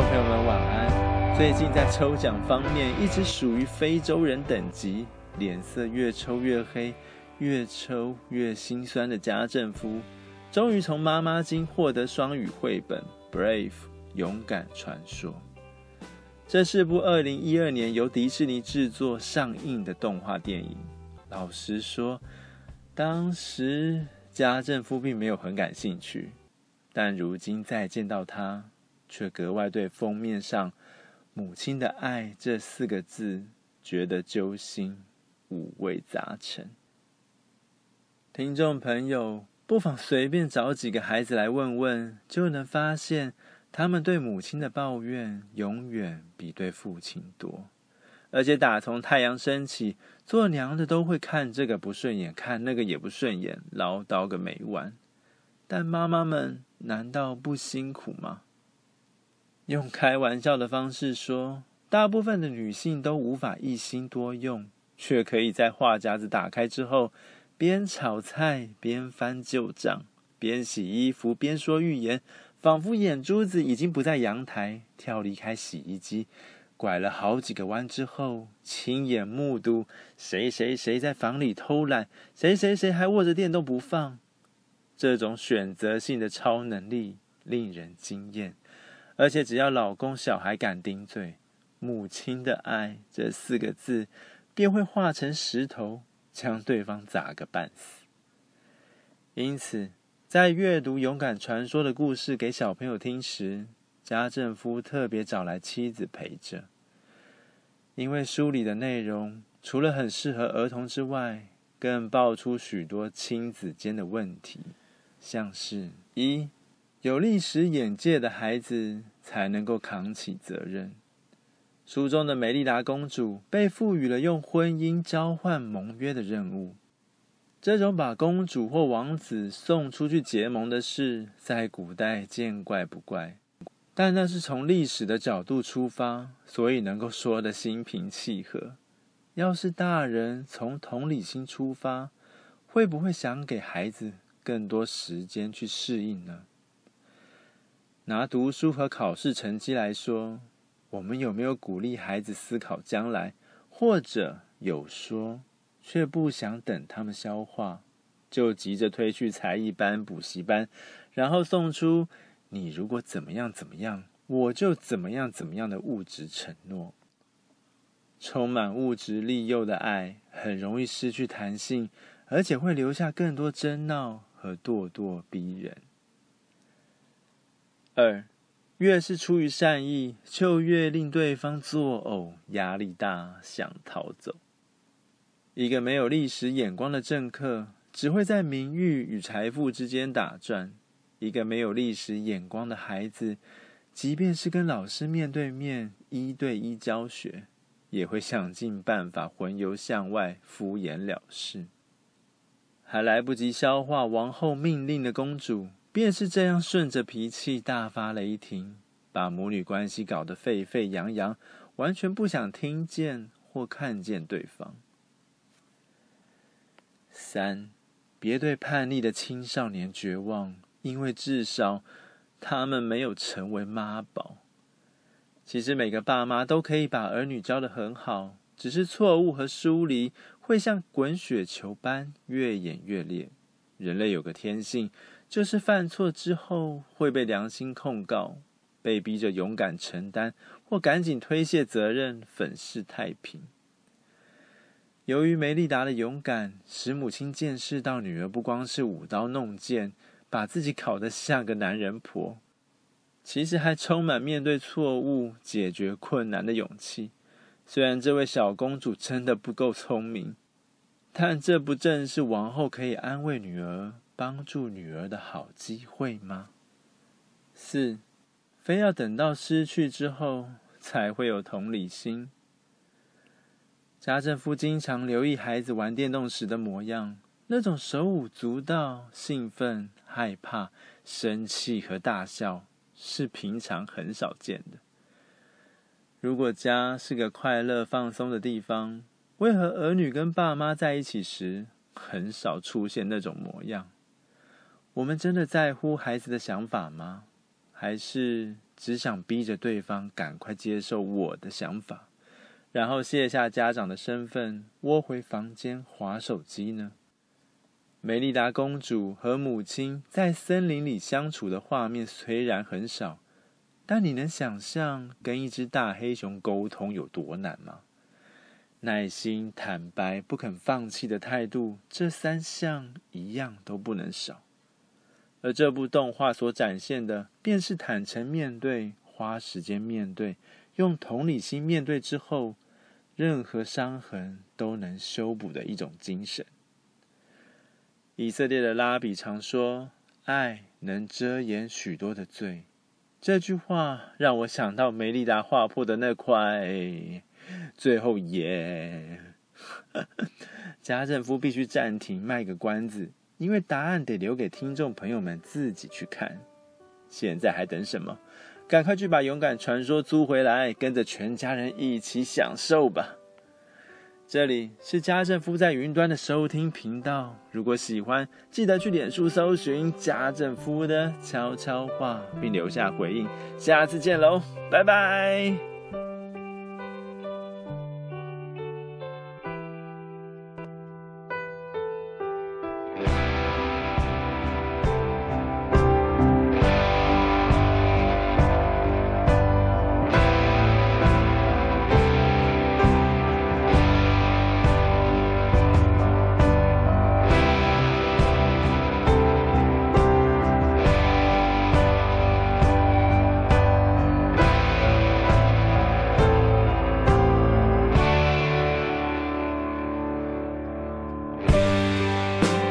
朋友们晚安最近在抽奖方面一直属于非洲人等级，脸色越抽越黑，越抽越心酸的家政夫，终于从妈妈经获得双语绘本《Brave 勇敢传说》。这是部二零一二年由迪士尼制作上映的动画电影。老实说，当时家政夫并没有很感兴趣，但如今再见到他，却格外对封面上。母亲的爱这四个字，觉得揪心，五味杂陈。听众朋友，不妨随便找几个孩子来问问，就能发现他们对母亲的抱怨永远比对父亲多。而且打从太阳升起，做娘的都会看这个不顺眼，看那个也不顺眼，唠叨个没完。但妈妈们难道不辛苦吗？用开玩笑的方式说，大部分的女性都无法一心多用，却可以在话匣子打开之后，边炒菜边翻旧账，边洗衣服边说预言，仿佛眼珠子已经不在阳台，跳离开洗衣机，拐了好几个弯之后，亲眼目睹谁谁谁在房里偷懒，谁谁谁还握着电动不放。这种选择性的超能力令人惊艳。而且只要老公、小孩敢顶嘴，“母亲的爱”这四个字便会化成石头，将对方砸个半死。因此，在阅读《勇敢传说》的故事给小朋友听时，家政夫特别找来妻子陪着，因为书里的内容除了很适合儿童之外，更爆出许多亲子间的问题，像是一。有历史眼界的孩子才能够扛起责任。书中的美丽达公主被赋予了用婚姻交换盟约的任务。这种把公主或王子送出去结盟的事，在古代见怪不怪。但那是从历史的角度出发，所以能够说得心平气和。要是大人从同理心出发，会不会想给孩子更多时间去适应呢？拿读书和考试成绩来说，我们有没有鼓励孩子思考将来，或者有说却不想等他们消化，就急着推去才艺班、补习班，然后送出“你如果怎么样怎么样，我就怎么样怎么样的物质承诺”。充满物质利诱的爱很容易失去弹性，而且会留下更多争闹和咄咄逼人。二，越是出于善意，就越令对方作呕、压力大、想逃走。一个没有历史眼光的政客，只会在名誉与财富之间打转；一个没有历史眼光的孩子，即便是跟老师面对面一对一教学，也会想尽办法魂游向外，敷衍了事。还来不及消化王后命令的公主。便是这样顺着脾气大发雷霆，把母女关系搞得沸沸扬扬，完全不想听见或看见对方。三，别对叛逆的青少年绝望，因为至少他们没有成为妈宝。其实每个爸妈都可以把儿女教得很好，只是错误和疏离会像滚雪球般越演越烈。人类有个天性。就是犯错之后会被良心控告，被逼着勇敢承担，或赶紧推卸责任，粉饰太平。由于梅丽达的勇敢，使母亲见识到女儿不光是舞刀弄剑，把自己搞得像个男人婆，其实还充满面对错误、解决困难的勇气。虽然这位小公主真的不够聪明，但这不正是王后可以安慰女儿？帮助女儿的好机会吗？四，非要等到失去之后才会有同理心。家政夫经常留意孩子玩电动时的模样，那种手舞足蹈、兴奋、害怕、生气和大笑，是平常很少见的。如果家是个快乐放松的地方，为何儿女跟爸妈在一起时，很少出现那种模样？我们真的在乎孩子的想法吗？还是只想逼着对方赶快接受我的想法？然后卸下家长的身份，窝回房间划手机呢？梅丽达公主和母亲在森林里相处的画面虽然很少，但你能想象跟一只大黑熊沟通有多难吗？耐心、坦白、不肯放弃的态度，这三项一样都不能少。而这部动画所展现的，便是坦诚面对、花时间面对。用同理心面对之后，任何伤痕都能修补的一种精神。以色列的拉比常说：“爱能遮掩许多的罪。”这句话让我想到梅丽达划破的那块最后耶。家政夫必须暂停卖个关子，因为答案得留给听众朋友们自己去看。现在还等什么？赶快去把《勇敢传说》租回来，跟着全家人一起享受吧！这里是家政夫在云端的收听频道。如果喜欢，记得去脸书搜寻家政夫的悄悄话，并留下回应。下次见喽，拜拜！